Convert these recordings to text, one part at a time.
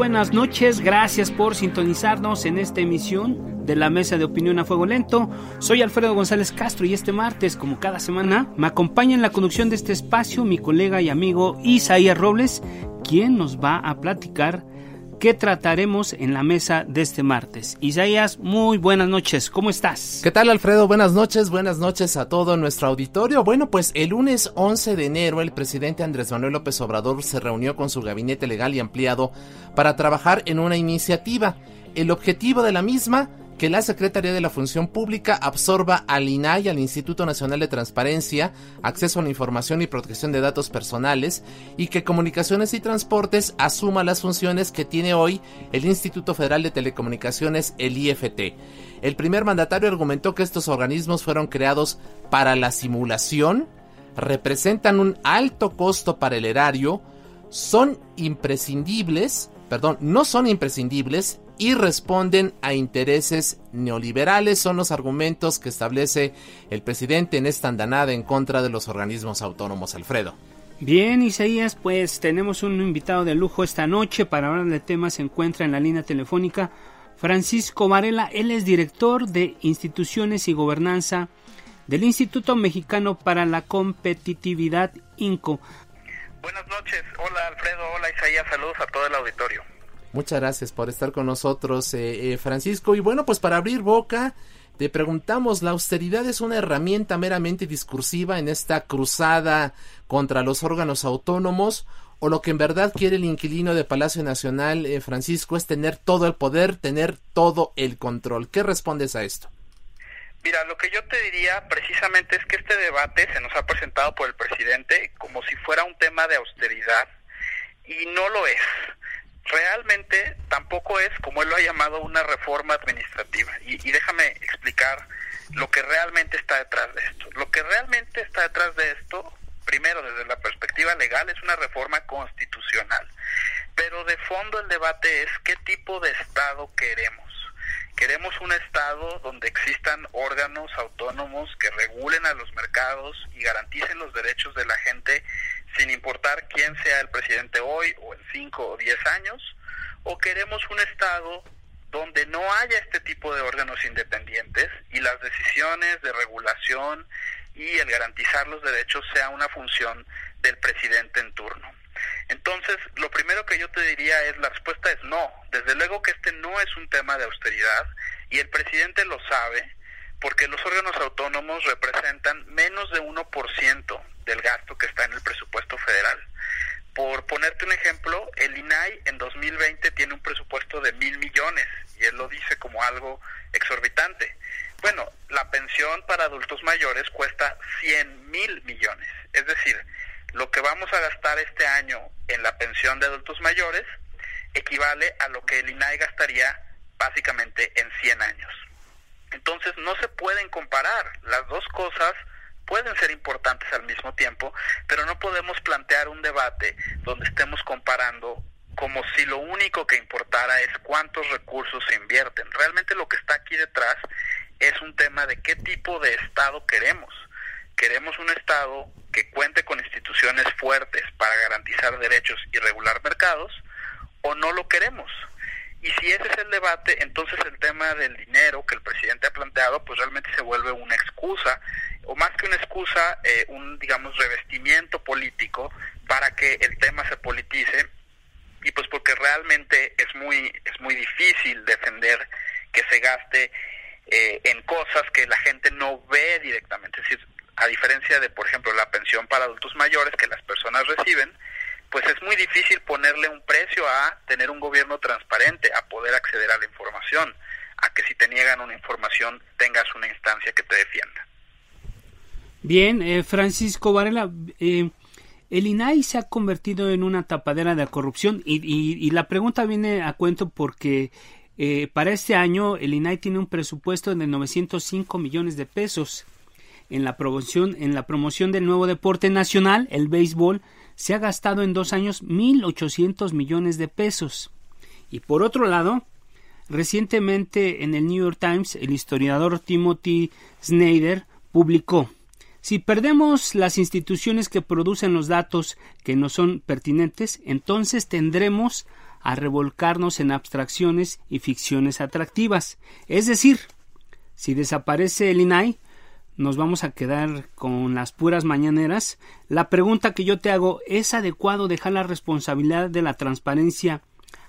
Buenas noches, gracias por sintonizarnos en esta emisión de la Mesa de Opinión a Fuego Lento. Soy Alfredo González Castro y este martes, como cada semana, me acompaña en la conducción de este espacio mi colega y amigo Isaías Robles, quien nos va a platicar qué trataremos en la mesa de este martes. Isaías, muy buenas noches, ¿cómo estás? ¿Qué tal Alfredo? Buenas noches, buenas noches a todo nuestro auditorio. Bueno, pues el lunes 11 de enero el presidente Andrés Manuel López Obrador se reunió con su gabinete legal y ampliado para trabajar en una iniciativa. El objetivo de la misma que la Secretaría de la Función Pública absorba al INAI, al Instituto Nacional de Transparencia, Acceso a la Información y Protección de Datos Personales, y que Comunicaciones y Transportes asuma las funciones que tiene hoy el Instituto Federal de Telecomunicaciones, el IFT. El primer mandatario argumentó que estos organismos fueron creados para la simulación, representan un alto costo para el erario, son imprescindibles, perdón, no son imprescindibles y responden a intereses neoliberales. Son los argumentos que establece el presidente en esta andanada en contra de los organismos autónomos, Alfredo. Bien, Isaías, pues tenemos un invitado de lujo esta noche para hablar de temas. Se encuentra en la línea telefónica Francisco Varela. Él es director de Instituciones y Gobernanza del Instituto Mexicano para la Competitividad, INCO. Buenas noches. Hola, Alfredo. Hola, Isaías. Saludos a todo el auditorio. Muchas gracias por estar con nosotros, eh, eh, Francisco. Y bueno, pues para abrir boca, te preguntamos, ¿la austeridad es una herramienta meramente discursiva en esta cruzada contra los órganos autónomos? ¿O lo que en verdad quiere el inquilino de Palacio Nacional, eh, Francisco, es tener todo el poder, tener todo el control? ¿Qué respondes a esto? Mira, lo que yo te diría precisamente es que este debate se nos ha presentado por el presidente como si fuera un tema de austeridad y no lo es realmente tampoco es, como él lo ha llamado, una reforma administrativa. Y, déjame explicar lo que realmente está detrás de esto. Lo que realmente está detrás de esto, primero desde la perspectiva legal, es una reforma constitucional. Pero de fondo el debate es qué tipo de Estado queremos. Queremos un Estado donde existan órganos autónomos que regulen a los mercados y garanticen los derechos de la gente sin importar quién sea el presidente hoy o en cinco o diez años, o queremos un Estado donde no haya este tipo de órganos independientes y las decisiones de regulación y el garantizar los derechos sea una función del presidente en turno. Entonces, lo primero que yo te diría es, la respuesta es no. Desde luego que este no es un tema de austeridad y el presidente lo sabe porque los órganos autónomos representan menos de 1% del gasto que está en el presupuesto federal. Por ponerte un ejemplo, el INAI en 2020 tiene un presupuesto de mil millones y él lo dice como algo exorbitante. Bueno, la pensión para adultos mayores cuesta 100 mil millones. Es decir, lo que vamos a gastar este año en la pensión de adultos mayores equivale a lo que el INAI gastaría básicamente en 100 años. Entonces no se pueden comparar. Las dos cosas pueden ser importantes al mismo tiempo, pero no podemos plantear un debate donde estemos comparando como si lo único que importara es cuántos recursos se invierten. Realmente lo que está aquí detrás es un tema de qué tipo de Estado queremos. Queremos un Estado que cuente con instituciones fuertes para garantizar derechos y regular mercados, o no lo queremos. Y si ese es el debate, entonces el tema del dinero que el presidente ha planteado, pues realmente se vuelve una excusa, o más que una excusa, eh, un, digamos, revestimiento político para que el tema se politice y pues porque realmente es muy es muy difícil defender que se gaste eh, en cosas que la gente no ve directamente, es decir, a diferencia de por ejemplo la pensión para adultos mayores que las personas reciben, pues es muy difícil ponerle un precio a tener un gobierno transparente, a poder acceder a la información, a que si te niegan una información tengas una instancia que te defienda. Bien, eh, Francisco Varela, eh, el INAI se ha convertido en una tapadera de corrupción y, y, la pregunta viene a cuento porque eh, para este año el INAI tiene un presupuesto de 905 millones de pesos en la promoción en la promoción del nuevo deporte nacional, el béisbol, se ha gastado en dos años 1.800 millones de pesos. Y por otro lado, recientemente en el New York Times, el historiador Timothy Snyder publicó si perdemos las instituciones que producen los datos que no son pertinentes, entonces tendremos a revolcarnos en abstracciones y ficciones atractivas. Es decir, si desaparece el INAI, nos vamos a quedar con las puras mañaneras. La pregunta que yo te hago, ¿es adecuado dejar la responsabilidad de la transparencia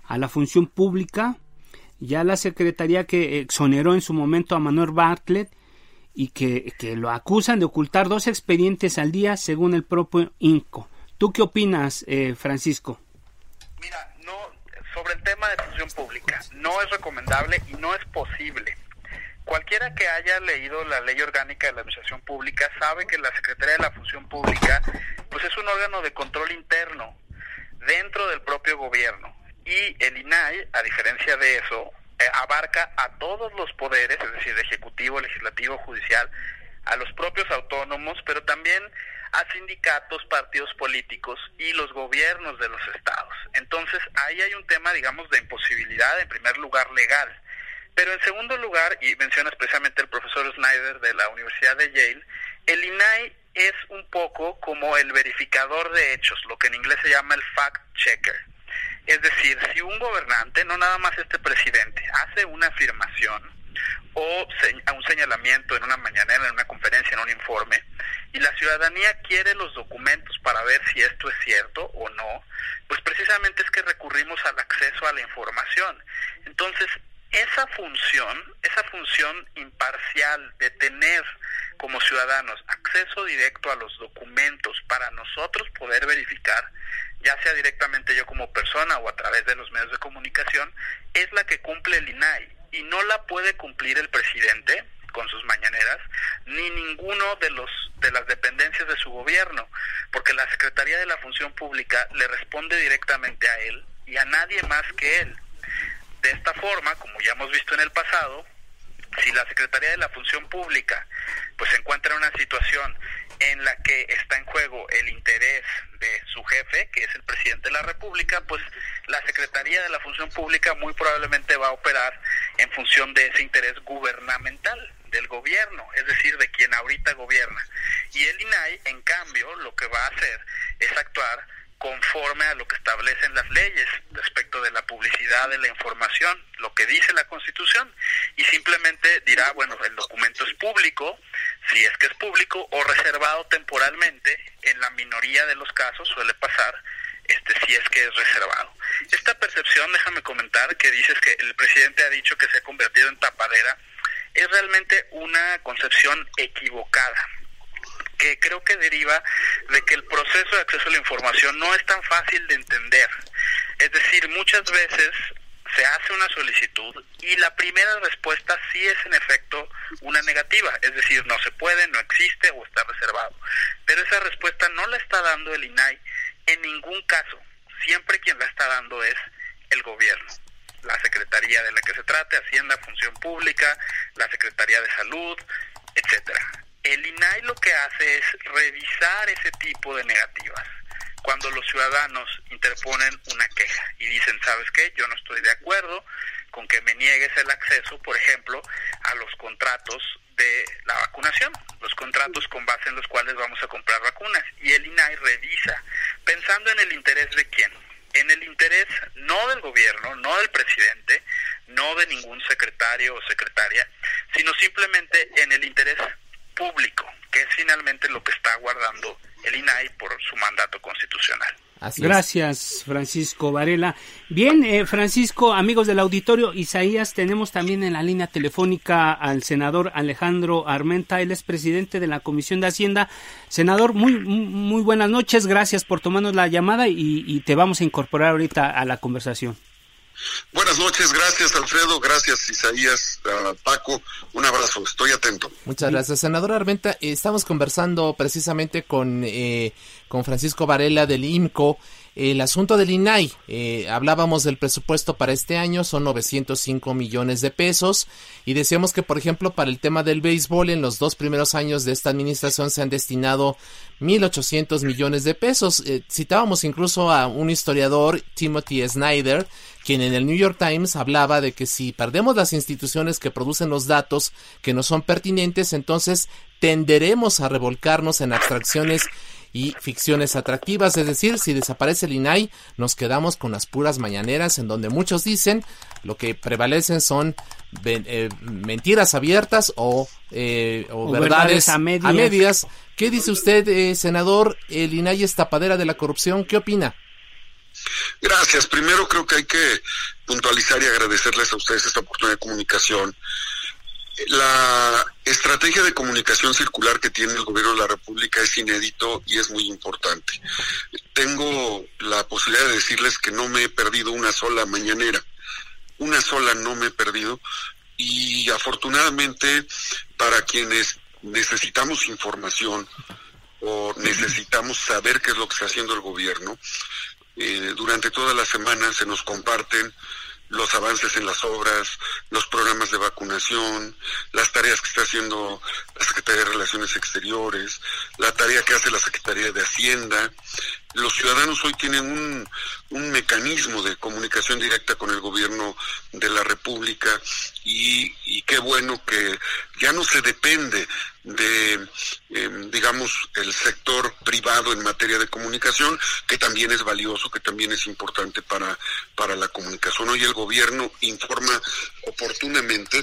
a la función pública? Ya la Secretaría que exoneró en su momento a Manuel Bartlett y que, lo acusan de ocultar dos expedientes al día según el propio INCO. ¿Tú qué opinas, eh, Francisco? Mira, no, sobre el tema de función pública, no es recomendable y no es posible Cualquiera que haya leído la ley orgánica de la administración pública sabe que la Secretaría de la Función Pública pues es un órgano de control interno dentro del propio gobierno y el INAI, a diferencia de eso, eh, abarca a todos los poderes, es decir, ejecutivo, legislativo, judicial, a los propios autónomos, pero también a sindicatos, partidos políticos y los gobiernos de los estados. Entonces, ahí hay un tema, digamos, de imposibilidad, en primer lugar, legal. Pero en segundo lugar, y menciona especialmente el profesor Snyder de la Universidad de Yale, el INAI es un poco como el verificador de hechos, lo que en inglés se llama el fact checker. Es decir, si un gobernante, no nada más este presidente, hace una afirmación o un señalamiento en una mañanera, en una conferencia, en un informe, y la ciudadanía quiere los documentos para ver si esto es cierto o no, pues precisamente es que recurrimos al acceso a la información. Entonces, esa función, esa función imparcial de tener como ciudadanos acceso directo a los documentos para nosotros poder verificar, ya sea directamente yo como persona o a través de los medios de comunicación, es la que cumple el INAI y no la puede cumplir el presidente con sus mañaneras ni ninguno de los de las dependencias de su gobierno, porque la Secretaría de la Función Pública le responde directamente a él y a nadie más que él. De esta forma, como ya hemos visto en el pasado, si la Secretaría de la Función Pública pues se encuentra en una situación en la que está en juego el interés de su jefe, que es el presidente de la República, pues la Secretaría de la Función Pública muy probablemente va a operar en función de ese interés gubernamental del gobierno, es decir, de quien ahorita gobierna. Y el INAI, en cambio, lo que va a hacer es actuar conforme a lo que establecen las leyes respecto de la publicidad de la información, lo que dice la Constitución, y simplemente dirá, bueno, el documento es público, si es que es público, o reservado temporalmente, en la minoría de los casos suele pasar, este si es que es reservado. Esta percepción, déjame comentar, que dices que el presidente ha dicho que se ha convertido en tapadera, es realmente una concepción equivocada que creo que deriva de que el proceso de acceso a la información no es tan fácil de entender. Es decir, muchas veces se hace una solicitud y la primera respuesta sí es en efecto una negativa, es decir, no se puede, no existe o está reservado. Pero esa respuesta no la está dando el INAI en ningún caso. Siempre quien la está dando es el gobierno la Secretaría de la que se trate, Hacienda, Función Pública, la Secretaría de Salud, etcétera. El INAI lo que hace es revisar ese tipo de negativas. Cuando los ciudadanos interponen una queja y dicen, ¿sabes qué? Yo no estoy de acuerdo con que me niegues el acceso, por ejemplo, a los contratos de la vacunación, los contratos con base en los cuales vamos a comprar vacunas. Y el INAI revisa, pensando en el interés de quién, en el interés no del gobierno, no del presidente, no de ningún secretario o secretaria, sino simplemente en el interés público, que es finalmente lo que está guardando el INAI por su mandato constitucional. Gracias, Francisco Varela. Bien, eh, Francisco, amigos del auditorio, Isaías, tenemos también en la línea telefónica al senador Alejandro Armenta, él es presidente de la Comisión de Hacienda. Senador, muy, muy buenas noches, gracias por tomarnos la llamada y, y te vamos a incorporar ahorita a la conversación. Buenas noches, gracias Alfredo, gracias Isaías, Paco, un abrazo, estoy atento. Muchas gracias, senador Armenta. Estamos conversando precisamente con, eh, con Francisco Varela del IMCO el asunto del INAI, eh, hablábamos del presupuesto para este año, son 905 millones de pesos y decíamos que, por ejemplo, para el tema del béisbol, en los dos primeros años de esta administración se han destinado 1.800 millones de pesos. Eh, citábamos incluso a un historiador, Timothy Snyder, quien en el New York Times hablaba de que si perdemos las instituciones que producen los datos que no son pertinentes, entonces tenderemos a revolcarnos en abstracciones y ficciones atractivas, es decir, si desaparece el INAI, nos quedamos con las puras mañaneras en donde muchos dicen lo que prevalecen son eh, mentiras abiertas o, eh, verdades, a, medias. ¿Qué dice usted, eh, senador? El INAI es tapadera de la corrupción, ¿qué opina? Gracias. Primero creo que hay que puntualizar y agradecerles a ustedes esta oportunidad de comunicación la estrategia de comunicación circular que tiene el gobierno de la República es inédito y es muy importante. Tengo la posibilidad de decirles que no me he perdido una sola mañanera, una sola no me he perdido y afortunadamente para quienes necesitamos información o necesitamos saber qué es lo que está haciendo el gobierno, eh, durante toda la semana se nos comparten los avances en las obras, los programas de vacunación, las tareas que está haciendo la Secretaría de Relaciones Exteriores, la tarea que hace la Secretaría de Hacienda. Los ciudadanos hoy tienen un, un mecanismo de comunicación directa con el gobierno de la República y, qué bueno que ya no se depende de, em, digamos, el sector privado en materia de comunicación, que también es valioso, que también es importante para, para la comunicación. Hoy el gobierno informa oportunamente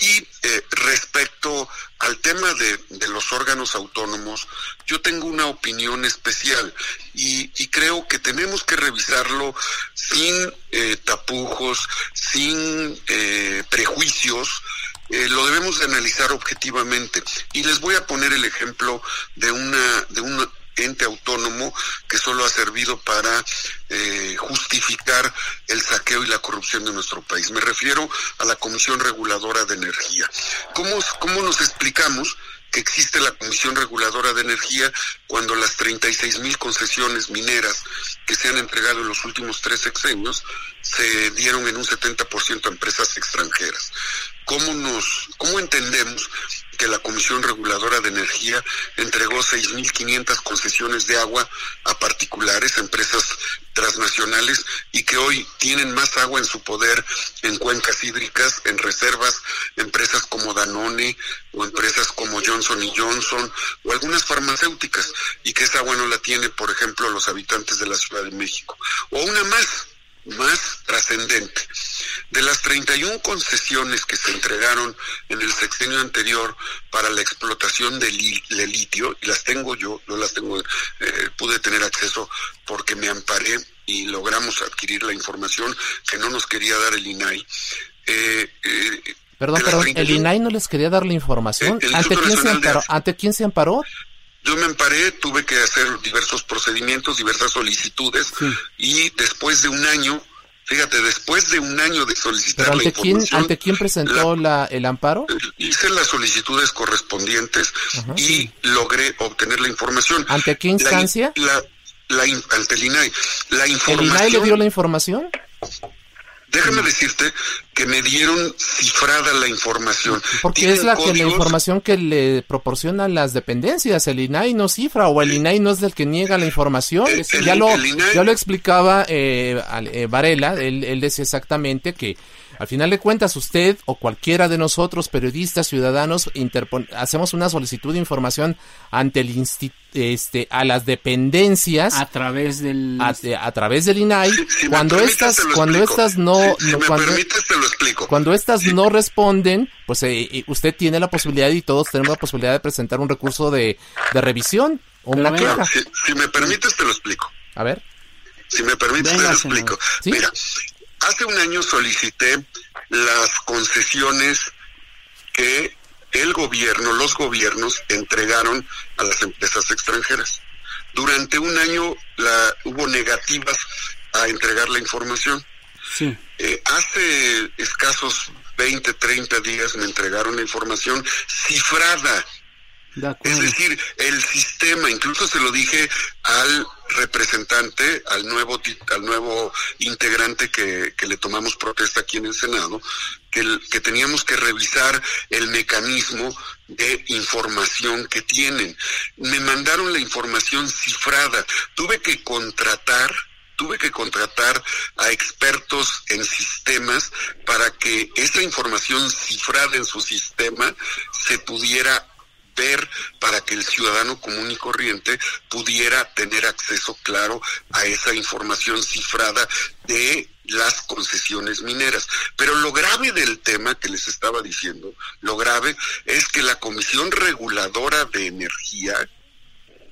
y eh, respecto al tema de, los órganos autónomos, yo tengo una opinión especial y, y creo que tenemos que revisarlo sin eh, tapujos, sin eh, prejuicios, eh, lo debemos de analizar objetivamente. Y les voy a poner el ejemplo de una, de un ente autónomo que solo ha servido para eh, justificar el saqueo y la corrupción de nuestro país. Me refiero a la Comisión Reguladora de Energía. ¿Cómo, cómo nos explicamos que existe la Comisión Reguladora de Energía cuando las 36 mil concesiones mineras que se han entregado en los últimos tres sexenios se dieron en un 70% a empresas extranjeras. ¿Cómo nos, cómo entendemos que la Comisión Reguladora de Energía entregó 6.500 concesiones de agua a particulares, empresas transnacionales, y que hoy tienen más agua en su poder en cuencas hídricas, en reservas, empresas como Danone o empresas como Johnson y Johnson o algunas farmacéuticas, y que esa agua no la tiene, por ejemplo, los habitantes de la Ciudad de México. O una más, más trascendente. De las 31 concesiones que se entregaron en el sexenio anterior para la explotación de, litio, y las tengo yo, no las tengo, eh, pude tener acceso porque me amparé y logramos adquirir la información que no nos quería dar el INAI. Eh, eh, perdón, perdón, ¿el INAI no les quería dar la información? ¿Ante quién, se amparó? ¿Ante quién se amparó? Yo me amparé, tuve que hacer diversos procedimientos, diversas solicitudes y después de un año, fíjate, después de un año de solicitar ante quién, ¿Ante quién presentó la, el amparo? Hice las solicitudes correspondientes y logré obtener la información. ¿Ante qué instancia? La, la, ante el INAI. La información, ¿El INAI le dio la información? Déjame decirte que me dieron cifrada la información. Porque es la, que, la información que le proporcionan las dependencias. El INAI no cifra o el INAI no es el que niega la información. ya, lo, ya lo explicaba eh, eh, Varela, él, él decía exactamente que al final de cuentas, usted o cualquiera de nosotros, periodistas, ciudadanos, hacemos una solicitud de información ante el este, a las dependencias a través del a, través del INAI cuando estas cuando estas no, cuando, cuando estas no responden pues eh, eh, usted tiene la posibilidad y todos tenemos la posibilidad de presentar un recurso de, de revisión o una queja. Si, si me permites te lo explico. A ver. Si me permite, Venga, te lo explico. ¿Sí? Mira, hace un año solicité las concesiones que el gobierno, los gobiernos entregaron a las empresas extranjeras. Durante un año la, hubo negativas a entregar la información. Sí. Eh, hace escasos 20, 30 días me entregaron la información cifrada. De Es decir, el sistema, incluso se lo dije al representante, al nuevo al nuevo integrante que, que le tomamos protesta aquí en el Senado, que, que teníamos que revisar el mecanismo de información que tienen. Me mandaron la información cifrada. Tuve que contratar tuve que contratar a expertos en sistemas para que esa información cifrada en su sistema se pudiera ver para que el ciudadano común y corriente pudiera tener acceso claro a esa información cifrada de las concesiones mineras. Pero lo grave del tema que les estaba diciendo, lo grave es que la Comisión Reguladora de Energía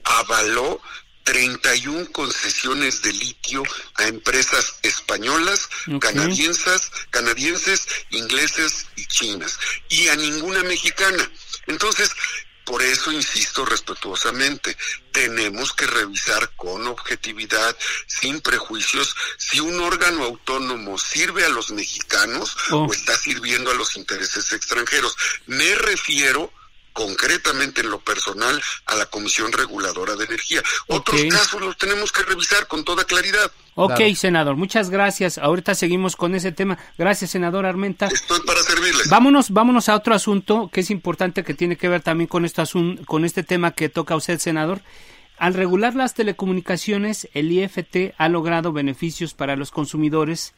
avaló 31 concesiones de litio a empresas españolas, Ok. canadienses, canadienses, ingleses y chinas, y a ninguna mexicana. Entonces, por eso insisto respetuosamente, tenemos que revisar con objetividad, sin prejuicios, si un órgano autónomo sirve a los mexicanos Oh. o está sirviendo a los intereses extranjeros. Me refiero concretamente en lo personal a la Comisión Reguladora de Energía. Otros casos los tenemos que revisar con toda claridad. Ok, Claro. senador, muchas gracias. Ahorita seguimos con ese tema. Gracias, senador Armenta. Estoy para servirles. Vámonos, vámonos a otro asunto que es importante que tiene que ver también con este asun- con este tema que toca a usted, senador. Al regular las telecomunicaciones, el IFT ha logrado beneficios para los consumidores.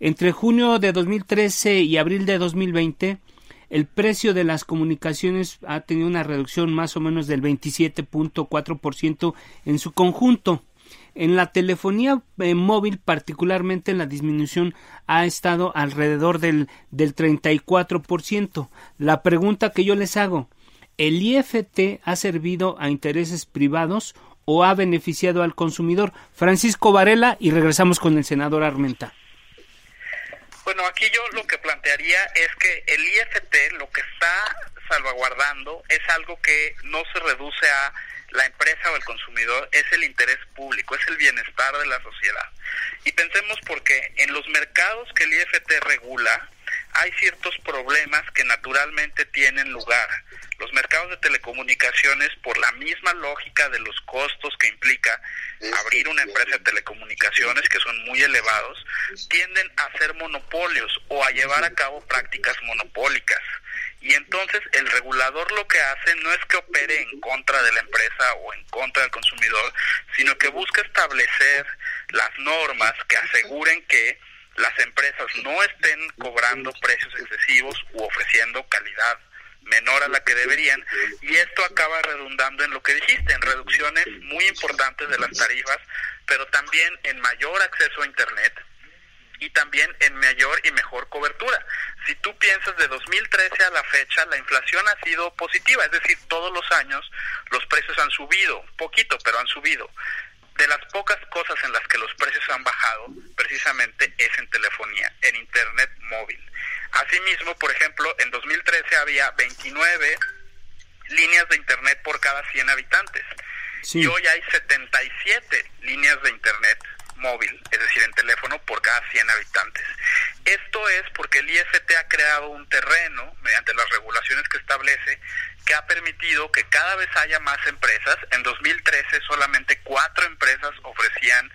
Entre junio de 2013 y abril de 2020, el precio de las comunicaciones ha tenido una reducción más o menos del 27.4% en su conjunto. En la telefonía eh, móvil, particularmente, la disminución ha estado alrededor del, del 34%. La pregunta que yo les hago, ¿el IFT ha servido a intereses privados o ha beneficiado al consumidor? Francisco Varela y regresamos con el senador Armenta. Bueno, aquí yo lo que plantearía es que el IFT lo que está salvaguardando es algo que no se reduce a la empresa o el consumidor, es el interés público, es el bienestar de la sociedad. Y pensemos porque en los mercados que el IFT regula, hay ciertos problemas que naturalmente tienen lugar. Los mercados de telecomunicaciones, por la misma lógica de los costos que implica abrir una empresa de telecomunicaciones, que son muy elevados, tienden a ser monopolios o a llevar a cabo prácticas monopólicas. Y entonces el regulador lo que hace no es que opere en contra de la empresa o en contra del consumidor, sino que busca establecer las normas que aseguren que las empresas no estén cobrando precios excesivos u ofreciendo calidad menor a la que deberían y esto acaba redundando en lo que dijiste, en reducciones muy importantes de las tarifas, pero también en mayor acceso a Internet y también en mayor y mejor cobertura. Si tú piensas de 2013 a la fecha, la inflación ha sido positiva, es decir, todos los años los precios han subido, poquito, pero han subido. De las pocas cosas en las que los precios han bajado, precisamente es en telefonía, en Internet móvil. Asimismo, por ejemplo, en 2013 había 29 líneas de Internet por cada 100 habitantes. Sí. Y hoy hay 77 líneas de Internet móvil, es decir, en teléfono por cada 100 habitantes. Esto es porque el IFT ha creado un terreno, mediante las regulaciones que establece, que ha permitido que cada vez haya más empresas. En 2013 solamente cuatro empresas ofrecían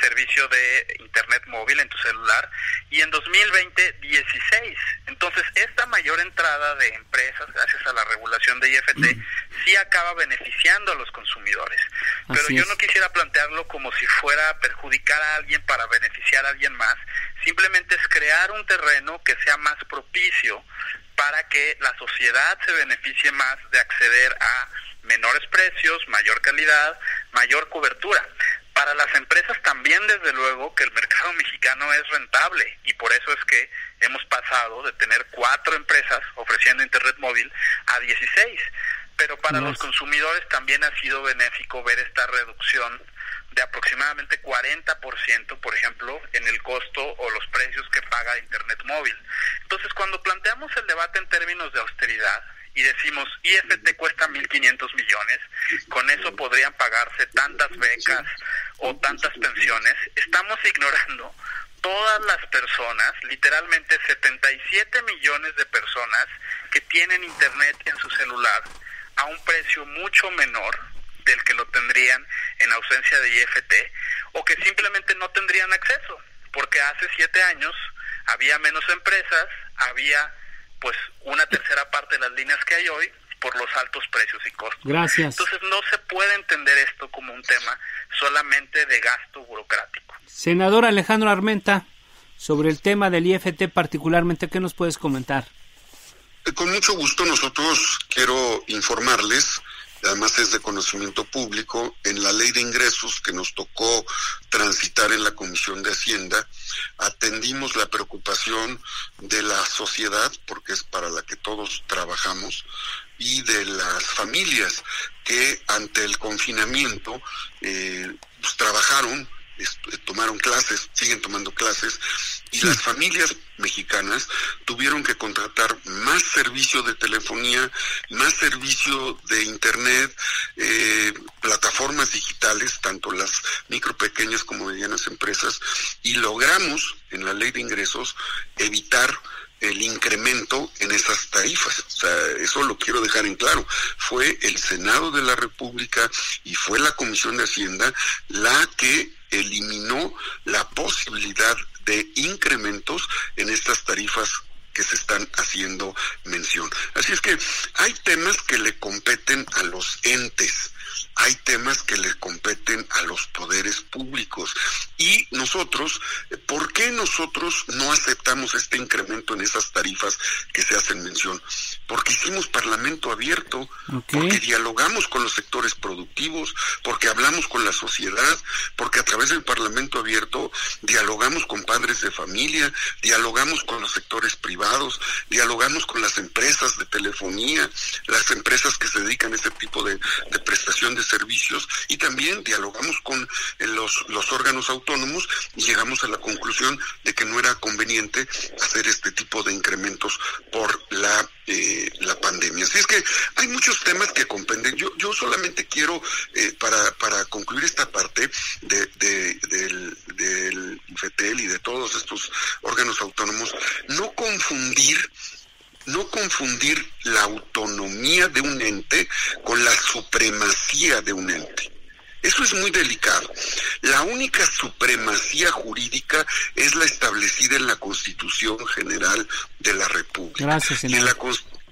servicio de internet móvil en tu celular y en 2020 16. Entonces, esta mayor entrada de empresas gracias a la regulación de IFT sí acaba beneficiando a los consumidores. Pero Así yo no quisiera plantearlo como si fuera a perjudicar a alguien para beneficiar a alguien más, simplemente es crear un terreno que sea más propicio para que la sociedad se beneficie más de acceder a menores precios, mayor calidad, mayor cobertura. Para las empresas también, desde luego, que el mercado mexicano es rentable y por eso es que hemos pasado de tener cuatro empresas ofreciendo Internet móvil a 16. Pero para No, los consumidores también ha sido benéfico ver esta reducción de aproximadamente 40%, por ejemplo, en el costo o los precios que paga Internet móvil. Entonces, cuando planteamos el debate en términos de austeridad, y decimos IFT cuesta 1.500 millones, con eso podrían pagarse tantas becas o tantas pensiones, estamos ignorando todas las personas, literalmente 77 millones de personas que tienen internet en su celular a un precio mucho menor del que lo tendrían en ausencia de IFT o que simplemente no tendrían acceso, porque hace siete años había menos empresas, había pues una tercera parte de las líneas que hay hoy por los altos precios y costos. Gracias. Entonces no se puede entender esto como un tema solamente de gasto burocrático. Senador Alejandro Armenta, sobre el tema del IFT particularmente, ¿qué nos puedes comentar? Con mucho gusto nosotros quiero informarles además es de conocimiento público, en la ley de ingresos que nos tocó transitar en la Comisión de Hacienda, atendimos la preocupación de la sociedad, porque es para la que todos trabajamos, y de las familias que ante el confinamiento eh, pues, trabajaron tomaron clases, siguen tomando clases, y las familias mexicanas tuvieron que contratar más servicio de telefonía, más servicio de internet, eh, plataformas digitales, tanto las micro, pequeñas como medianas empresas, y logramos en la ley de ingresos evitar el incremento en esas tarifas. O sea, eso lo quiero dejar en claro. Fue el Senado de la República y fue la Comisión de Hacienda la que eliminó la posibilidad de incrementos en estas tarifas que se están haciendo mención. Así es que hay temas que le competen a los entes hay temas que le competen a los poderes públicos. Y nosotros, ¿por qué nosotros no aceptamos este incremento en esas tarifas que se hacen mención? Porque hicimos parlamento abierto, porque dialogamos con los sectores productivos, porque hablamos con la sociedad, porque a través del parlamento abierto dialogamos con padres de familia, dialogamos con los sectores privados, dialogamos con las empresas de telefonía, las empresas que se dedican a este tipo de, de prestación de servicios y también dialogamos con eh, los, los órganos autónomos y llegamos a la conclusión de que no era conveniente hacer este tipo de incrementos por la eh, la pandemia. Así es que hay muchos temas que comprenden. Yo, yo solamente quiero, eh, para, para concluir esta parte de, del, del FETEL y de todos estos órganos autónomos, no confundir no confundir la autonomía de un ente con la supremacía de un ente. Eso es muy delicado. La única supremacía jurídica es la establecida en la Constitución General de la República. Gracias, en la,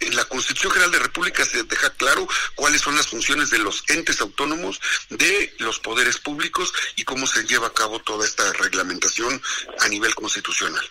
en la Constitución General de la República se deja claro cuáles son las funciones de los entes autónomos, de los poderes públicos y cómo se lleva a cabo toda esta reglamentación a nivel constitucional.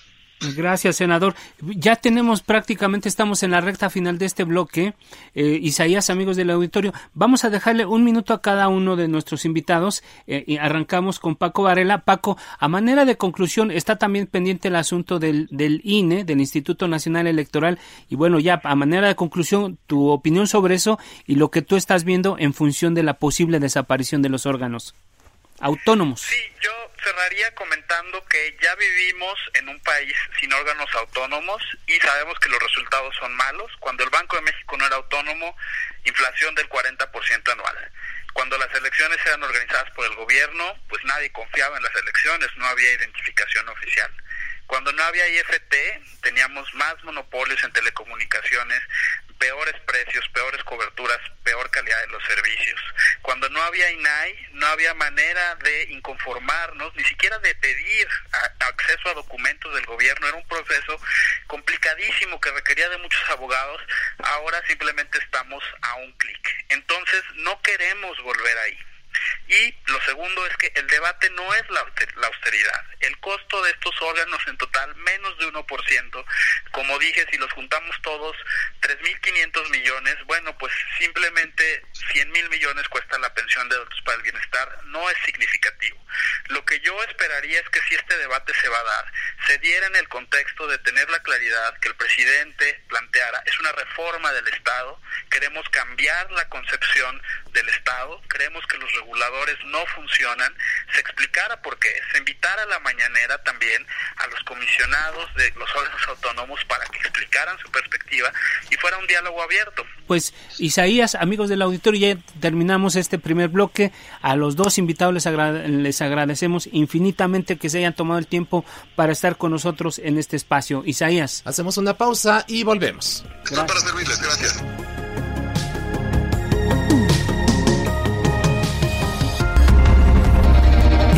Gracias, senador. Ya tenemos prácticamente, estamos en la recta final de este bloque. Eh, Isaías, amigos del auditorio, vamos a dejarle un minuto a cada uno de nuestros invitados eh, y arrancamos con Paco Varela. Paco, a manera de conclusión, está también pendiente el asunto del, del INE, del Instituto Nacional Electoral. Y bueno, ya a manera de conclusión, tu opinión sobre eso y lo que tú estás viendo en función de la posible desaparición de los órganos autónomos. Sí, yo cerraría comentando que ya vivimos en un país sin órganos autónomos y sabemos que los resultados son malos. Cuando el Banco de México no era autónomo, inflación del 40% anual. Cuando las elecciones eran organizadas por el gobierno, pues nadie confiaba en las elecciones, no había identificación oficial. Cuando no había IFT, teníamos más monopolios en telecomunicaciones, peores precios, peores coberturas, peor calidad de los servicios. Cuando no había INAI, no había manera de inconformarnos, ni siquiera de pedir acceso a documentos del gobierno. Era un proceso complicadísimo que requería de muchos abogados. Ahora simplemente estamos a un clic. Entonces no queremos volver ahí. Y lo segundo es que el debate no es la austeridad. El costo de estos órganos en total, menos de 1%. Como dije, si los juntamos todos, 3.500 millones, bueno, pues simplemente 100 mil millones cuesta la pensión de adultos para el bienestar. No es significativo. Lo que yo esperaría es que si este debate se va a dar, se diera en el contexto de tener la claridad que el presidente planteara. Es una reforma del Estado. Queremos cambiar la concepción del Estado. Creemos que los reguladores no funcionan, se explicara por qué, se invitara a la mañanera también a los comisionados de los órganos autónomos para que explicaran su perspectiva y fuera un diálogo abierto. Pues Isaías, amigos del auditorio, ya terminamos este primer bloque. A los dos invitados les, les agradecemos infinitamente que se hayan tomado el tiempo para estar con nosotros en este espacio. Isaías. Hacemos una pausa y volvemos. para servirles, gracias.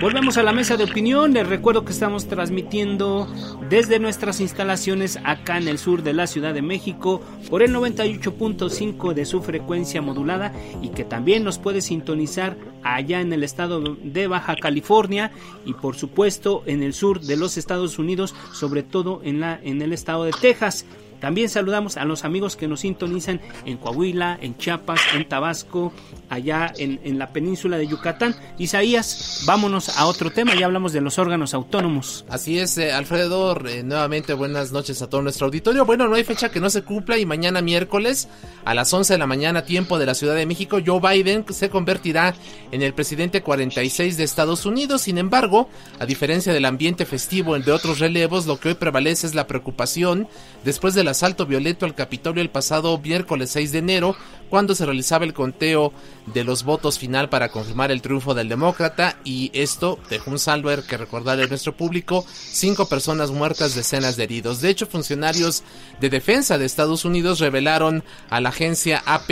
Volvemos a la mesa de opinión. Les recuerdo que estamos transmitiendo desde nuestras instalaciones acá en el sur de la Ciudad de México por el 98.5 de su frecuencia modulada y que también nos puede sintonizar allá en el estado de Baja California y por supuesto en el sur de los Estados Unidos, sobre todo en la en el estado de Texas. También saludamos a los amigos que nos sintonizan en Coahuila, en Chiapas, en Tabasco, allá en, la península de Yucatán. Isaías, vámonos a otro tema, ya hablamos de los órganos autónomos. Así es, eh, Alfredo, eh, nuevamente buenas noches a todo nuestro auditorio. Bueno, no hay fecha que no se cumpla y mañana miércoles a las 11 de la mañana, tiempo de la Ciudad de México, Joe Biden se convertirá en el presidente 46 de Estados Unidos. Sin embargo, a diferencia del ambiente festivo de otros relevos, lo que hoy prevalece es la preocupación después del asalto violento al Capitolio el pasado miércoles 6 de enero, cuando se realizaba el conteo de los votos final para confirmar el triunfo del demócrata y esto dejó un saldo que recordarle a nuestro público, cinco personas muertas, decenas de heridos. De hecho, funcionarios de defensa de Estados Unidos revelaron a la agencia AP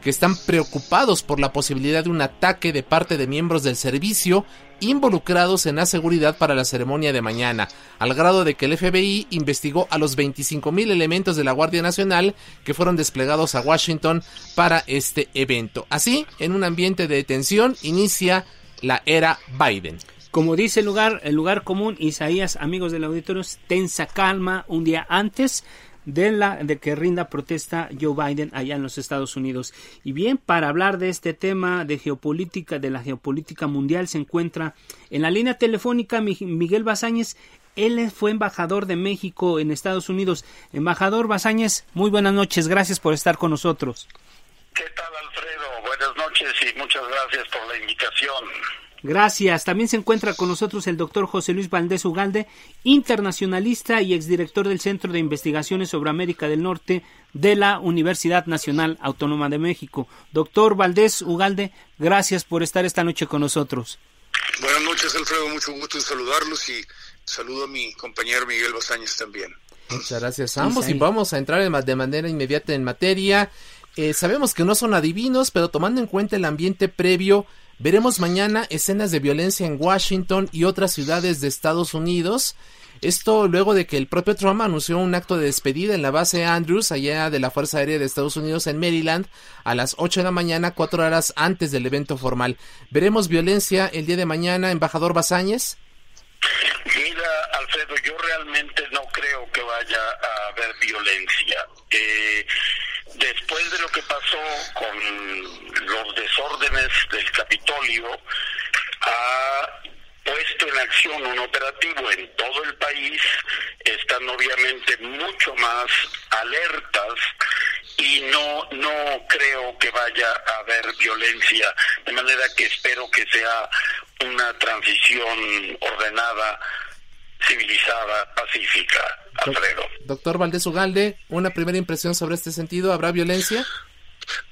que están preocupados por la posibilidad de un ataque de parte de miembros del servicio involucrados en la seguridad para la ceremonia de mañana, al grado de que el FBI investigó a los 25.000 elementos de la Guardia Nacional que fueron desplegados a Washington para este evento. Así, en un ambiente de tensión, inicia la era Biden. Como dice el lugar, el lugar común, Isaías, amigos del auditorio, tensa calma un día antes de, la, de que rinda protesta Joe Biden allá en los Estados Unidos. Y bien, para hablar de este tema de geopolítica, de la geopolítica mundial, se encuentra en la línea telefónica Miguel Basáñez. Él fue embajador de México en Estados Unidos. Embajador Basáñez, muy buenas noches. Gracias por estar con nosotros. ¿Qué tal, Alfredo? Buenas noches y muchas gracias por la invitación. Gracias. También se encuentra con nosotros el doctor José Luis Valdés Ugalde, internacionalista y exdirector del Centro de Investigaciones sobre América del Norte de la Universidad Nacional Autónoma de México. Doctor Valdés Ugalde, gracias por estar esta noche con nosotros. Buenas noches, Alfredo. Mucho gusto en saludarlos y saludo a mi compañero Miguel Basáñez también. Muchas gracias a ambos y vamos a entrar de manera inmediata en materia. Eh, sabemos que no son adivinos, pero tomando en cuenta el ambiente previo Veremos mañana escenas de violencia en Washington y otras ciudades de Estados Unidos. Esto luego de que el propio Trump anunció un acto de despedida en la base Andrews, allá de la Fuerza Aérea de Estados Unidos en Maryland, a las 8 de la mañana, cuatro horas antes del evento formal. ¿Veremos violencia el día de mañana, embajador Basáñez? Mira, Alfredo, yo realmente no creo que vaya a haber violencia. Eh, después de lo que pasó con los desórdenes del Capitolio, ha puesto en acción un operativo en todo el país, están obviamente mucho más alertas y no no creo que vaya a haber violencia, de manera que espero que sea una transición ordenada, civilizada, pacífica. Doctor Valdés Ugalde, una primera impresión sobre este sentido, ¿habrá violencia?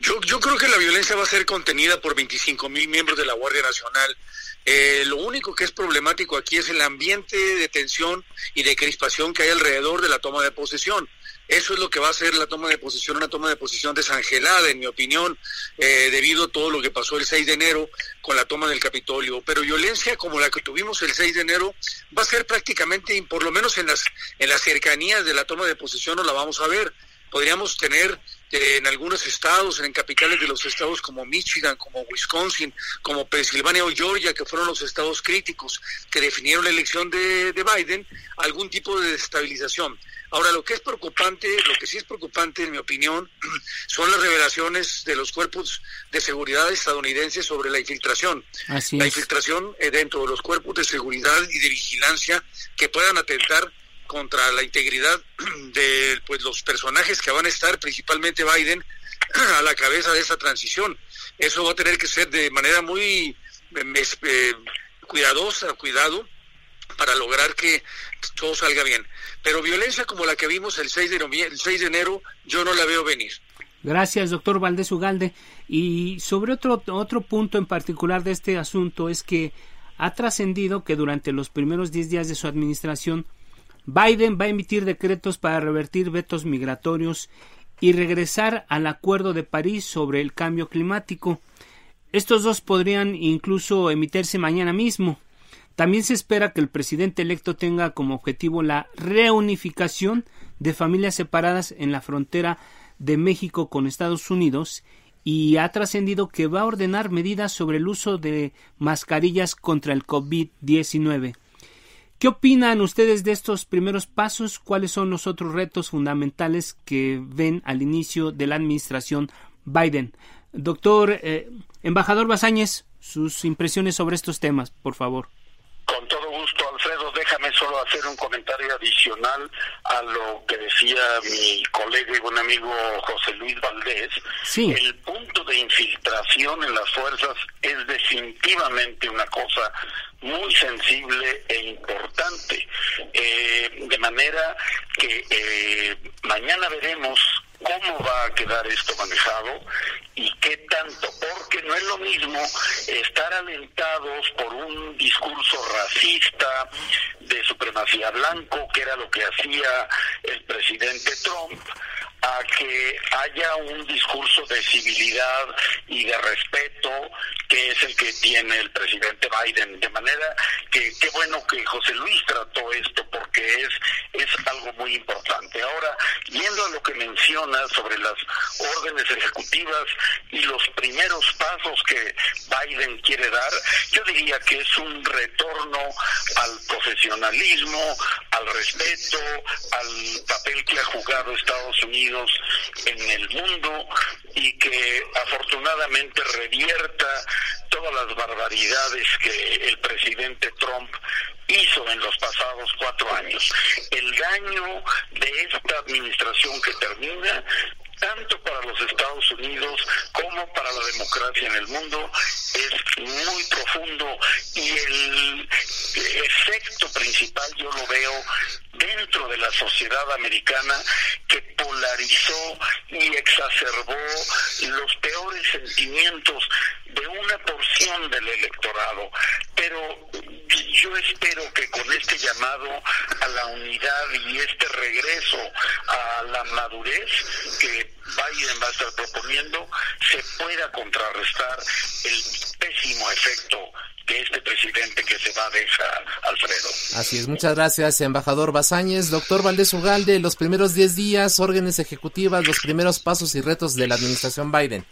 Yo, yo creo que la violencia va a ser contenida por 25 mil miembros de la Guardia Nacional. Eh, lo único que es problemático aquí es el ambiente de tensión y de crispación que hay alrededor de la toma de posesión. Eso es lo que va a ser la toma de posesión, una toma de posesión desangelada, en mi opinión, eh, debido a todo lo que pasó el 6 de enero con la toma del Capitolio. Pero violencia como la que tuvimos el 6 de enero va a ser prácticamente, por lo menos en las, en las cercanías de la toma de posesión, no la vamos a ver. Podríamos tener en algunos estados, en capitales de los estados como Michigan, como Wisconsin, como Pensilvania o Georgia, que fueron los estados críticos que definieron la elección de, de Biden, algún tipo de desestabilización. Ahora, lo que es preocupante, lo que sí es preocupante, en mi opinión, son las revelaciones de los cuerpos de seguridad estadounidenses sobre la infiltración. la infiltración eh, dentro de los cuerpos de seguridad y de vigilancia que puedan atentar contra la integridad de pues, los personajes que van a estar, principalmente Biden, a la cabeza de esta transición. Eso va a tener que ser de manera muy eh, cuidadosa, cuidado, para lograr que todo salga bien. Pero violencia como la que vimos el 6 de, el 6 de enero, yo no la veo venir. Gracias, doctor Valdés Ugalde. Y sobre otro, otro punto en particular de este asunto es que ha trascendido que durante los primeros 10 días de su administración Biden va a emitir decretos para revertir vetos migratorios y regresar al Acuerdo de París sobre el cambio climático. Estos dos podrían incluso emitirse mañana mismo. También se espera que el presidente electo tenga como objetivo la reunificación de familias separadas en la frontera de México con Estados Unidos y ha trascendido que va a ordenar medidas sobre el uso de mascarillas contra el COVID-19. ¿Qué opinan ustedes de estos primeros pasos? ¿Cuáles son los otros retos fundamentales que ven al inicio de la administración Biden? Doctor, eh, embajador Basáñez, sus impresiones sobre estos temas, por favor. Con todo gusto, Alfredo, déjame hacer un comentario adicional a lo que decía mi colega y buen amigo José Luis Valdés. Sí. El punto de infiltración en las fuerzas es definitivamente una cosa muy sensible e importante. Eh, de manera que eh, mañana veremos cómo va a quedar esto manejado y qué tanto, porque no es lo mismo estar alentados por un discurso racista de supremacía blanco, que era lo que hacía el presidente Trump, a que haya un discurso de civilidad y de respeto que es el que tiene el presidente Biden. De manera que qué bueno que José Luis trató esto porque es, es algo muy importante. Ahora, yendo a lo que menciona sobre las órdenes ejecutivas y los primeros pasos que Biden quiere dar, yo diría que es un retorno al profesionalismo, al respeto, al papel que ha jugado Estados Unidos en el mundo y que afortunadamente revierta todas las barbaridades que el presidente Trump hizo en los pasados cuatro años. El daño de esta administración que termina tanto para los Estados Unidos como para la democracia en el mundo es muy profundo y el efecto principal yo lo veo dentro de la sociedad americana que polarizó y exacerbó los peores sentimientos de una porción del electorado. Pero yo espero que con este llamado a la unidad y este regreso a la madurez que Biden va a estar proponiendo, se pueda contrarrestar el pésimo efecto de este presidente que se va a dejar, Alfredo. Así es, muchas gracias, embajador Basáñez. Doctor Valdés Ugalde, los primeros 10 días, órdenes ejecutivas, los primeros pasos y retos de la administración Biden.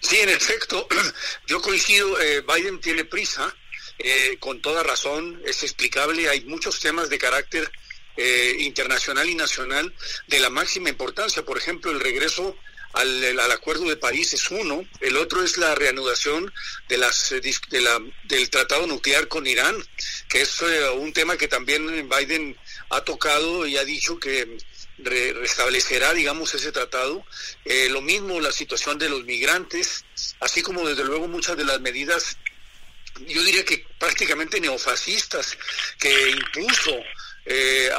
Sí, en efecto, yo coincido, eh, Biden tiene prisa, eh, con toda razón, es explicable, hay muchos temas de carácter eh, internacional y nacional de la máxima importancia, por ejemplo, el regreso al, Acuerdo de París es uno, el otro es la reanudación de las, de la, del tratado nuclear con Irán, que es un tema que también Biden ha tocado y ha dicho que restablecerá, digamos, ese tratado. Eh, lo mismo la situación de los migrantes, así como desde luego muchas de las medidas, yo diría que prácticamente neofascistas que impuso eh,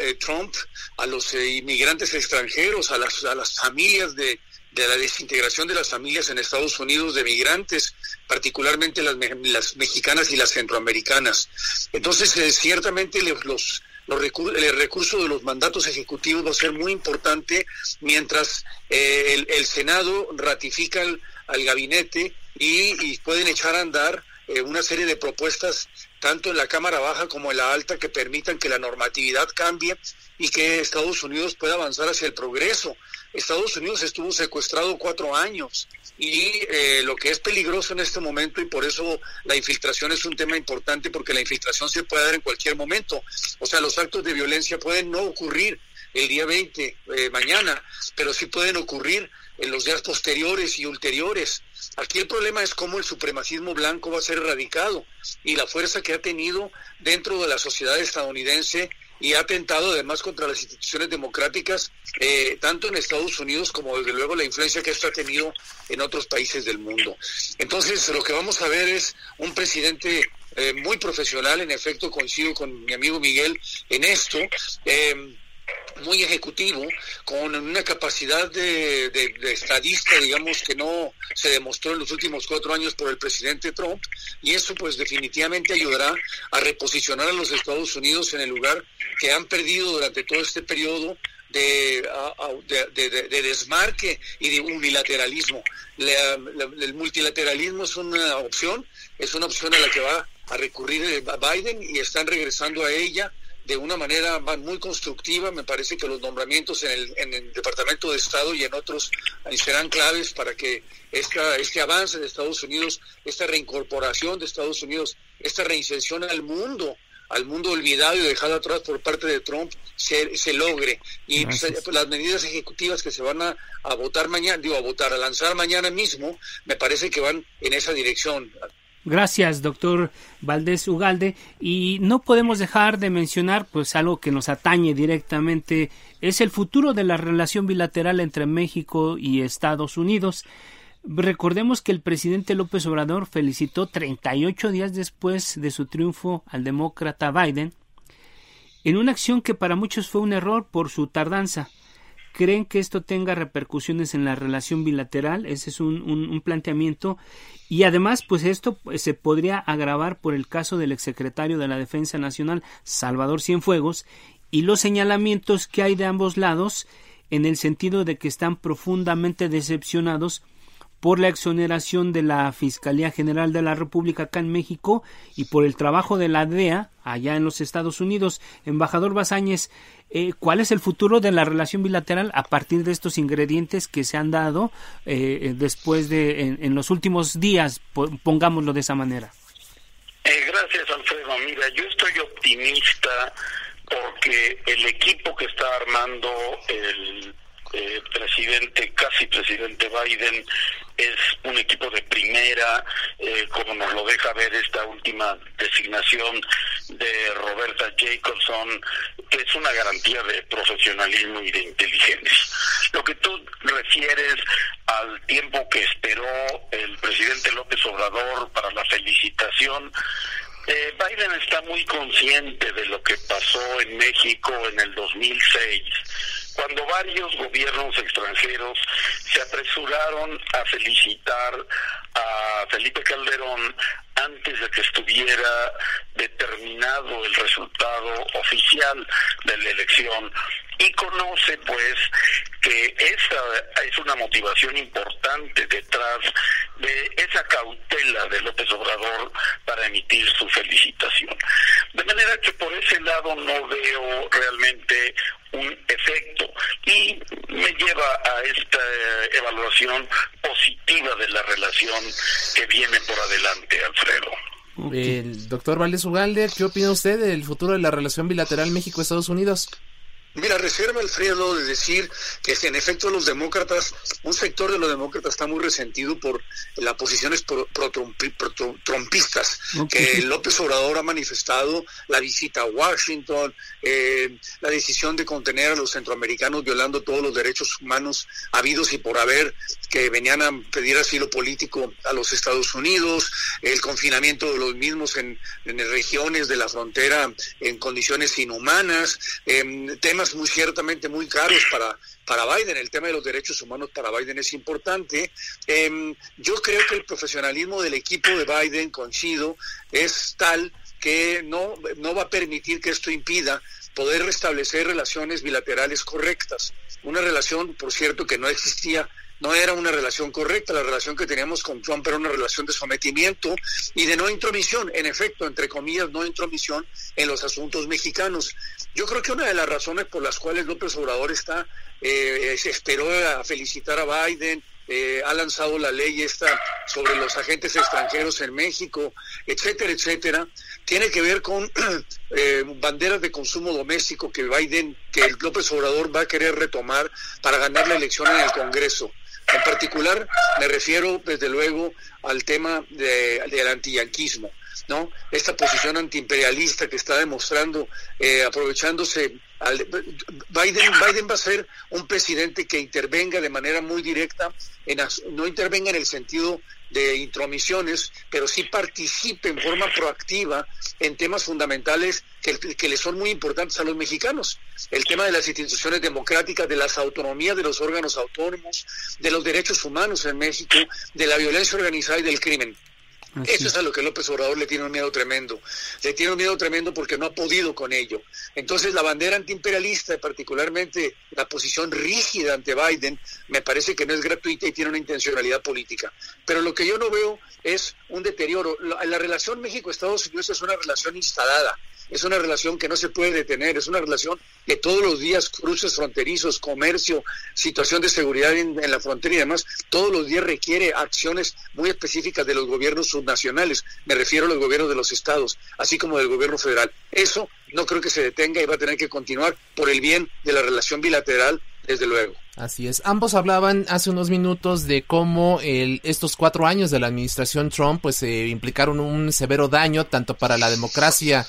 eh, Trump a los inmigrantes extranjeros, a las, a las familias de, de la desintegración de las familias en Estados Unidos de migrantes, particularmente las, las mexicanas y las centroamericanas. Entonces, ciertamente los, el recurso de los mandatos ejecutivos va a ser muy importante mientras eh, el, Senado ratifica al, gabinete y, pueden echar a andar eh, una serie de propuestas tanto en la Cámara Baja como en la Alta que permitan que la normatividad cambie y que Estados Unidos pueda avanzar hacia el progreso, Estados Unidos estuvo secuestrado cuatro años y eh, lo que es peligroso en este momento y por eso la infiltración es un tema importante porque la infiltración se puede dar en cualquier momento. O sea, los actos de violencia pueden no ocurrir el día 20, eh, mañana, pero sí pueden ocurrir en los días posteriores y ulteriores. Aquí el problema es cómo el supremacismo blanco va a ser erradicado y la fuerza que ha tenido dentro de la sociedad estadounidense y ha atentado además contra las instituciones democráticas, eh, tanto en Estados Unidos como desde luego la influencia que esto ha tenido en otros países del mundo. Entonces lo que vamos a ver es un presidente eh, muy profesional, en efecto coincido con mi amigo Miguel en esto. Eh, muy ejecutivo, con una capacidad de, estadista, digamos, que no se demostró en los últimos cuatro años por el presidente Trump, y eso pues definitivamente ayudará a reposicionar a los Estados Unidos en el lugar que han perdido durante todo este periodo de, de, desmarque y de unilateralismo. el multilateralismo es una opción, es una opción a la que va a recurrir Biden y están regresando a ella de una manera muy constructiva. Me parece que los nombramientos en el, en el Departamento de Estado y en otros serán claves para que esta, este avance de Estados Unidos, esta reincorporación de Estados Unidos, esta reinserción al mundo, al mundo olvidado y dejado atrás por parte de Trump se, se logre. Y pues, las medidas ejecutivas que se van a, a votar mañana, digo, a votar, a lanzar mañana mismo, me parece que van en esa dirección. Gracias, doctor Valdés Ugalde. Y no podemos dejar de mencionar, pues, algo que nos atañe directamente, es el futuro de la relación bilateral entre México y Estados Unidos. Recordemos que el presidente López Obrador felicitó 38 días después de su triunfo al demócrata Biden en una acción que para muchos fue un error por su tardanza. ¿Creen que esto tenga repercusiones en la relación bilateral? Ese es un, un, planteamiento. Y además, pues esto pues, se podría agravar por el caso del exsecretario de la Defensa Nacional, Salvador Cienfuegos, y los señalamientos que hay de ambos lados en el sentido de que están profundamente decepcionados por la exoneración de la Fiscalía General de la República acá en México y por el trabajo de la DEA allá en los Estados Unidos. Embajador Basáñez, eh, ¿cuál es el futuro de la relación bilateral a partir de estos ingredientes que se han dado eh, después de, en, los últimos días, pongámoslo de esa manera? Eh, gracias, Alfredo. Mira, yo estoy optimista porque el equipo que está armando el eh, presidente, casi presidente Biden, es un equipo de primera, eh, como nos lo deja ver esta última designación de Roberta Jacobson, que es una garantía de profesionalismo y de inteligencia. Lo que tú refieres al tiempo que esperó el presidente López Obrador para la felicitación, eh, Biden está muy consciente de lo que pasó en México en el 2006 cuando varios gobiernos extranjeros se apresuraron a felicitar a Felipe Calderón antes de que estuviera determinado el resultado oficial de la elección y conoce pues que esa es una motivación importante detrás de esa cautela de López Obrador para emitir su felicitación. De manera que por ese lado no veo realmente un efecto y me lleva a esta evaluación positiva de la relación que viene por adelante, Alfredo. El doctor Valdés Ugalde, ¿qué opina usted del futuro de la relación bilateral México-Estados Unidos? Reserva Alfredo de decir que en efecto los demócratas, un sector de los demócratas está muy resentido por las posiciones pro-trumpistas que López Obrador ha manifestado, la visita a Washington, eh, la decisión de contener a los centroamericanos violando todos los derechos humanos habidos y por haber que venían a pedir asilo político a los Estados Unidos, el confinamiento de los mismos en, regiones de la frontera en condiciones inhumanas, eh, temas muy ciertamente muy caros para, para Biden. El tema de los derechos humanos para Biden es importante. Em, yo creo que el profesionalismo del equipo de Biden, coincido, es tal que no, no va a permitir que esto impida poder restablecer relaciones bilaterales correctas. Una relación, por cierto, que no existía no era una relación correcta, la relación que teníamos con Trump era una relación de sometimiento y de no intromisión, en efecto, entre comillas, no intromisión en los asuntos mexicanos. Yo creo que una de las razones por las cuales López Obrador está, eh, se esperó a felicitar a Biden, eh, ha lanzado la ley esta sobre los agentes extranjeros en México, etcétera, etcétera, tiene que ver con eh, banderas de consumo doméstico que Biden, que López Obrador va a querer retomar para ganar la elección en el Congreso. En particular, me refiero, desde luego, al tema de, del antiyanquismo. ¿no? Esta posición antiimperialista que está demostrando, eh, aprovechándose. Biden, Biden va a ser un presidente que intervenga de manera muy directa, en, no intervenga en el sentido de intromisiones, pero sí participe en forma proactiva en temas fundamentales que, que le son muy importantes a los mexicanos. El tema de las instituciones democráticas, de las autonomías de los órganos autónomos, de los derechos humanos en México, de la violencia organizada y del crimen. Eso es a lo que López Obrador le tiene un miedo tremendo. Le tiene un miedo tremendo porque no ha podido con ello. Entonces, la bandera antiimperialista, particularmente la posición rígida ante Biden, me parece que no es gratuita y tiene una intencionalidad política. Pero lo que yo no veo es un deterioro. La, la relación México-Estados Unidos es una relación instalada es una relación que no se puede detener, es una relación que todos los días cruces fronterizos, comercio, situación de seguridad en, la frontera y demás, todos los días requiere acciones muy específicas de los gobiernos subnacionales, me refiero a los gobiernos de los estados, así como del gobierno federal. Eso no creo que se detenga y va a tener que continuar por el bien de la relación bilateral, desde luego. Así es. Ambos hablaban hace unos minutos de cómo el, estos cuatro años de la administración Trump pues eh, implicaron un severo daño tanto para la democracia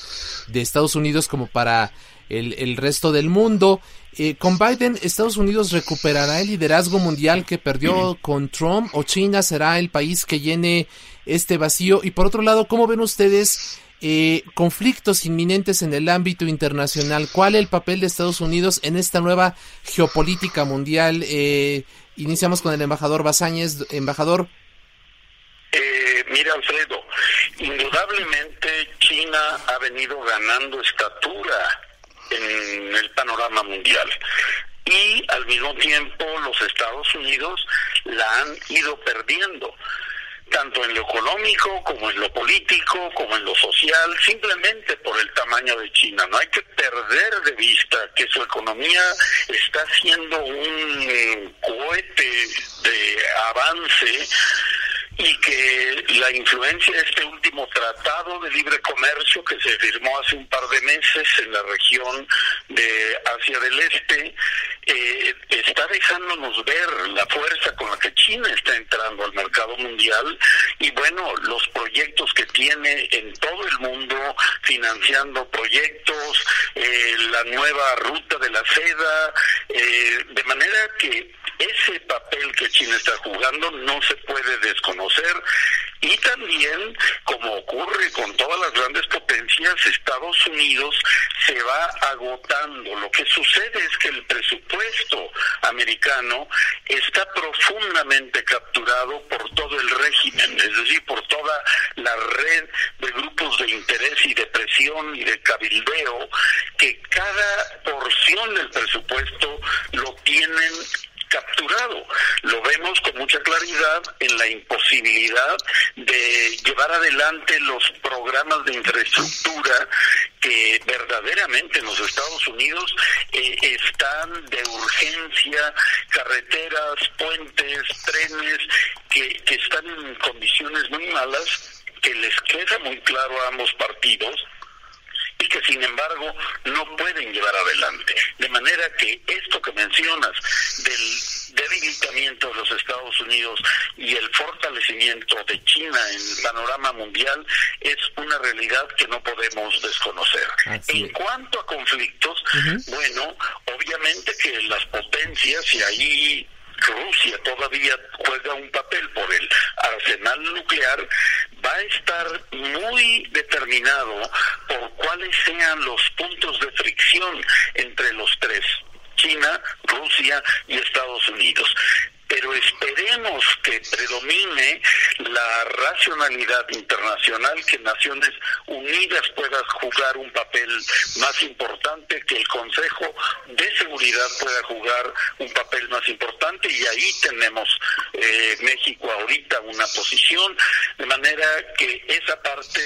de Estados Unidos como para el, el resto del mundo. Eh, con Biden, ¿Estados Unidos recuperará el liderazgo mundial que perdió con Trump o China será el país que llene este vacío? Y por otro lado, ¿cómo ven ustedes eh, conflictos inminentes en el ámbito internacional. ¿Cuál es el papel de Estados Unidos en esta nueva geopolítica mundial? Eh, iniciamos con el embajador Basáñez. Embajador. Eh, mira, Alfredo, indudablemente China ha venido ganando estatura en el panorama mundial y al mismo tiempo los Estados Unidos la han ido perdiendo tanto en lo económico como en lo político, como en lo social, simplemente por el tamaño de China. No hay que perder de vista que su economía está siendo un cohete de avance y que la influencia de este último tratado de libre comercio que se firmó hace un par de meses en la región de Asia del Este eh, está dejándonos ver la fuerza con la que China está entrando al mercado mundial y bueno, los proyectos que tiene en todo el mundo financiando proyectos, eh, la nueva ruta de la seda, eh, de manera que ese papel que China está jugando no se puede desconocer y también, como ocurre con todas las grandes potencias, Estados Unidos se va agotando. Lo que sucede es que el presupuesto americano está profundamente capturado por todo el régimen, es decir, por toda la red de grupos de interés y de presión y de cabildeo, que cada porción del presupuesto lo tienen capturado. Lo vemos con mucha claridad en la imposibilidad de llevar adelante los programas de infraestructura que verdaderamente en los Estados Unidos eh, están de urgencia, carreteras, puentes, trenes, que, que están en condiciones muy malas, que les queda muy claro a ambos partidos y que sin embargo no pueden llevar adelante. De manera que esto que mencionas del debilitamiento de los Estados Unidos y el fortalecimiento de China en el panorama mundial es una realidad que no podemos desconocer. en cuanto a conflictos, bueno, obviamente que las potencias, y ahí Rusia todavía juega un papel por el arsenal nuclear, va a estar muy determinado por cuáles sean los puntos de fricción entre los tres, China, Rusia y Estados Unidos. Pero esperemos que predomine la racionalidad internacional, que Naciones Unidas pueda jugar un papel más importante, que el Consejo de Seguridad pueda jugar un papel más importante y ahí tenemos eh, México ahorita una posición, de manera que esa parte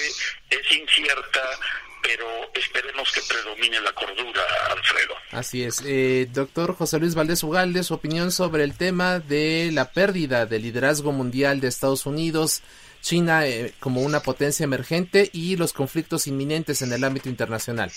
es incierta pero esperemos que predomine la cordura, Alfredo. Así es. Eh, doctor José Luis Valdés Ugalde, su opinión sobre el tema de la pérdida del liderazgo mundial de Estados Unidos, China eh, como una potencia emergente y los conflictos inminentes en el ámbito internacional.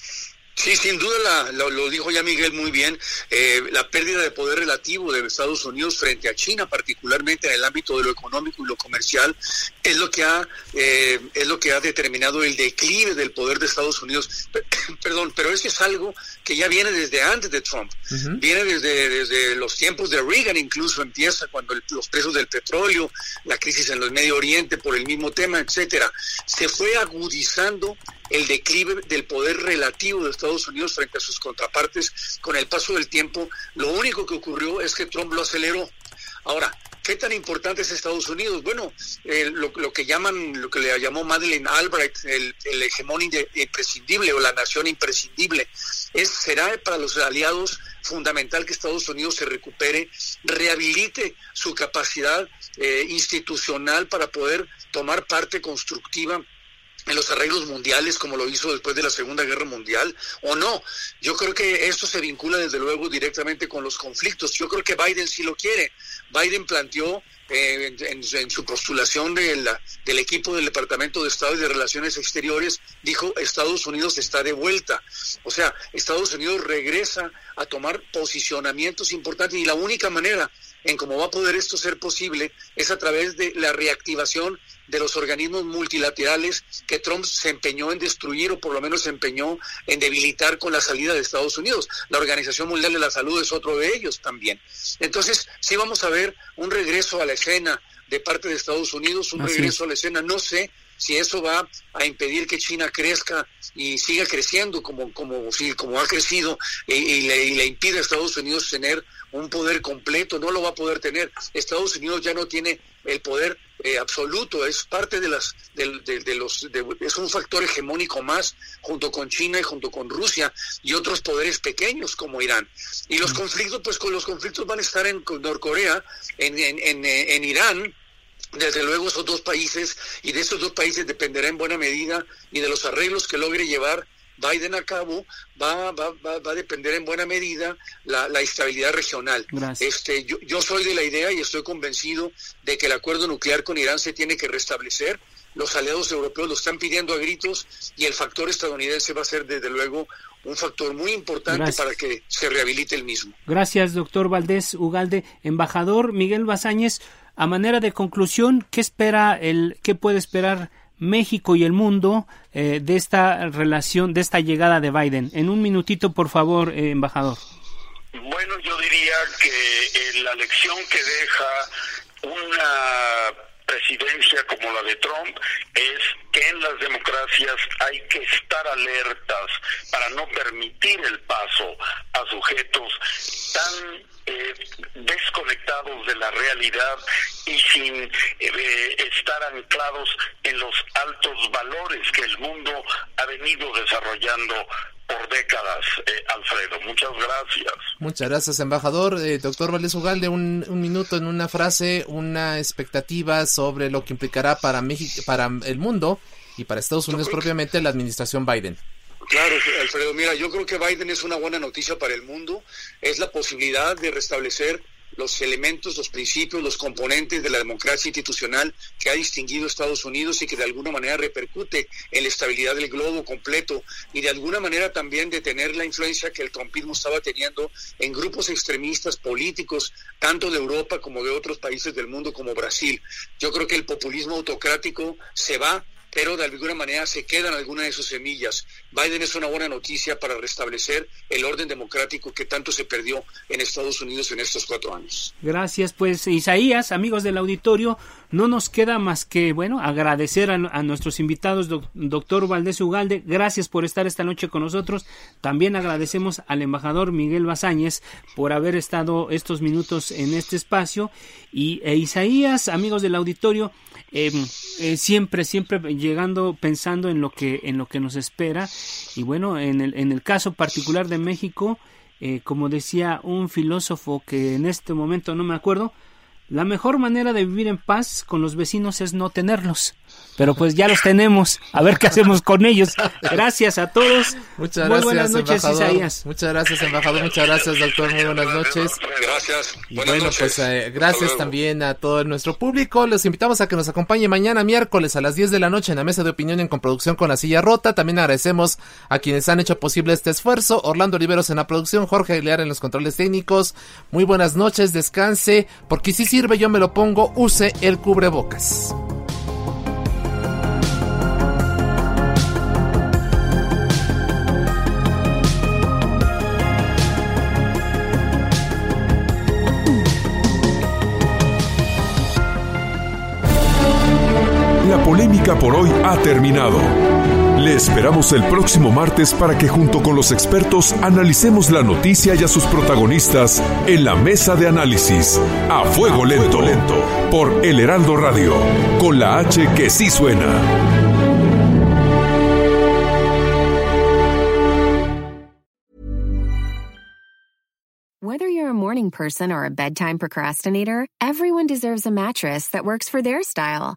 Sí, sin duda lo, dijo ya Miguel muy bien, eh, la pérdida de poder relativo de Estados Unidos frente a China, particularmente en el ámbito de lo económico y lo comercial, es lo que ha eh, es lo que ha determinado el declive del poder de Estados Unidos. Perdón, pero eso es algo que ya viene desde antes de Trump, viene desde, desde los tiempos de Reagan, incluso empieza cuando los precios del petróleo, la crisis en el Medio Oriente por el mismo tema, etcétera, se fue agudizando el declive del poder relativo de Estados Unidos frente a sus contrapartes con el paso del tiempo. Lo único que ocurrió es que Trump lo aceleró. Ahora, ¿qué tan importante es Estados Unidos? Bueno, lo, que llaman, lo que le llamó Madeleine Albright, el, el hegemón imprescindible o la nación imprescindible, es será para los aliados fundamental que Estados Unidos se recupere, rehabilite su capacidad eh, institucional para poder tomar parte constructiva en los arreglos mundiales como lo hizo después de la Segunda Guerra Mundial o no. Yo creo que esto se vincula desde luego directamente con los conflictos. Yo creo que Biden sí lo quiere. Biden planteó eh, en, su postulación de la, del equipo del Departamento de Estado y de Relaciones Exteriores, dijo Estados Unidos está de vuelta. O sea, Estados Unidos regresa a tomar posicionamientos importantes y la única manera en cómo va a poder esto ser posible es a través de la reactivación de los organismos multilaterales que Trump se empeñó en destruir o por lo menos se empeñó en debilitar con la salida de Estados Unidos. La Organización Mundial de la Salud es otro de ellos también. Entonces, sí vamos a ver un regreso a la escena de parte de Estados Unidos, un regreso a la escena, no sé si eso va a impedir que China crezca y siga creciendo como como como ha crecido y, le, y, le, impide a Estados Unidos tener un poder completo, no lo va a poder tener. Estados Unidos ya no tiene el poder eh, absoluto, es parte de las de, los es un factor hegemónico más junto con China y junto con Rusia y otros poderes pequeños como Irán. Y los conflictos, pues con los conflictos van a estar en Norcorea, en, en, en, en Irán, desde luego esos dos países y de esos dos países dependerá en buena medida y de los arreglos que logre llevar Biden a cabo va, va, va, a depender en buena medida la, la estabilidad regional. Este, yo, yo soy de la idea y estoy convencido de que el acuerdo nuclear con Irán se tiene que restablecer. Los aliados europeos lo están pidiendo a gritos y el factor estadounidense va a ser desde luego un factor muy importante para que se rehabilite el mismo. Gracias, doctor Valdés Ugalde. Embajador Miguel Bazáñez, a manera de conclusión, ¿qué espera el, qué puede esperar México y el mundo eh, de esta relación, de esta llegada de Biden. En un minutito, por favor, eh, embajador. Bueno, yo diría que eh, la lección que deja una presidencia como la de Trump es que en las democracias hay que estar alertas para no permitir el paso a sujetos tan eh, desconectados de la realidad y sin estar anclados en los altos valores que el mundo ha venido desarrollando por décadas, eh, Alfredo. Muchas gracias. Muchas gracias, embajador. Eh, doctor Valdés Ugalde, un, un, minuto en una frase, una expectativa sobre lo que implicará para México, para el mundo y para Estados Unidos propiamente la administración Biden. Claro, Alfredo, mira, yo creo que Biden es una buena noticia para el mundo. Es la posibilidad de restablecer los elementos, los principios, los componentes de la democracia institucional que ha distinguido Estados Unidos y que de alguna manera repercute en la estabilidad del globo completo y de alguna manera también detener la influencia que el trumpismo estaba teniendo en grupos extremistas políticos, tanto de Europa como de otros países del mundo como Brasil. Yo creo que el populismo autocrático se va pero de alguna manera se quedan algunas de sus semillas. Biden es una buena noticia para restablecer el orden democrático que tanto se perdió en Estados Unidos en estos cuatro años. Gracias, pues Isaías, amigos del auditorio, no nos queda más que, bueno, agradecer a, nuestros invitados, doctor Valdés Ugalde, gracias por estar esta noche con nosotros. También agradecemos al embajador Miguel Bazáñez por haber estado estos minutos en este espacio. Y e Isaías, amigos del auditorio, em, eh, siempre, siempre llegando pensando en lo que, en lo que nos espera. Y bueno, en el, en el caso particular de México, eh, como decía un filósofo que en este momento no me acuerdo, la mejor manera de vivir en paz con los vecinos es no tenerlos. Pero pues ya los tenemos. A ver qué hacemos con ellos. Gracias a todos. Muchas Muy buenas noches, Isaías. Muchas gracias, embajador. Muchas gracias, doctor. Muy buenas noches. Gracias. bueno, pues eh, gracias también a todo nuestro público. Los invitamos a que nos acompañe mañana miércoles a las 10 de la noche en la mesa de opinión en Comproducción con la Silla Rota. También agradecemos a quienes han hecho posible este esfuerzo. Orlando Oliveros en la producción, Jorge Aguilar en los controles técnicos. Muy buenas noches, descanse, porque si sirve yo me lo pongo, use el cubrebocas. Por hoy ha terminado. Le esperamos el próximo martes para que junto con los expertos analicemos la noticia y a sus protagonistas en la mesa de análisis a fuego lento, lento por El Heraldo Radio, con la H que sí suena. Whether you're a morning person or a bedtime procrastinator, everyone deserves a mattress that works for their style.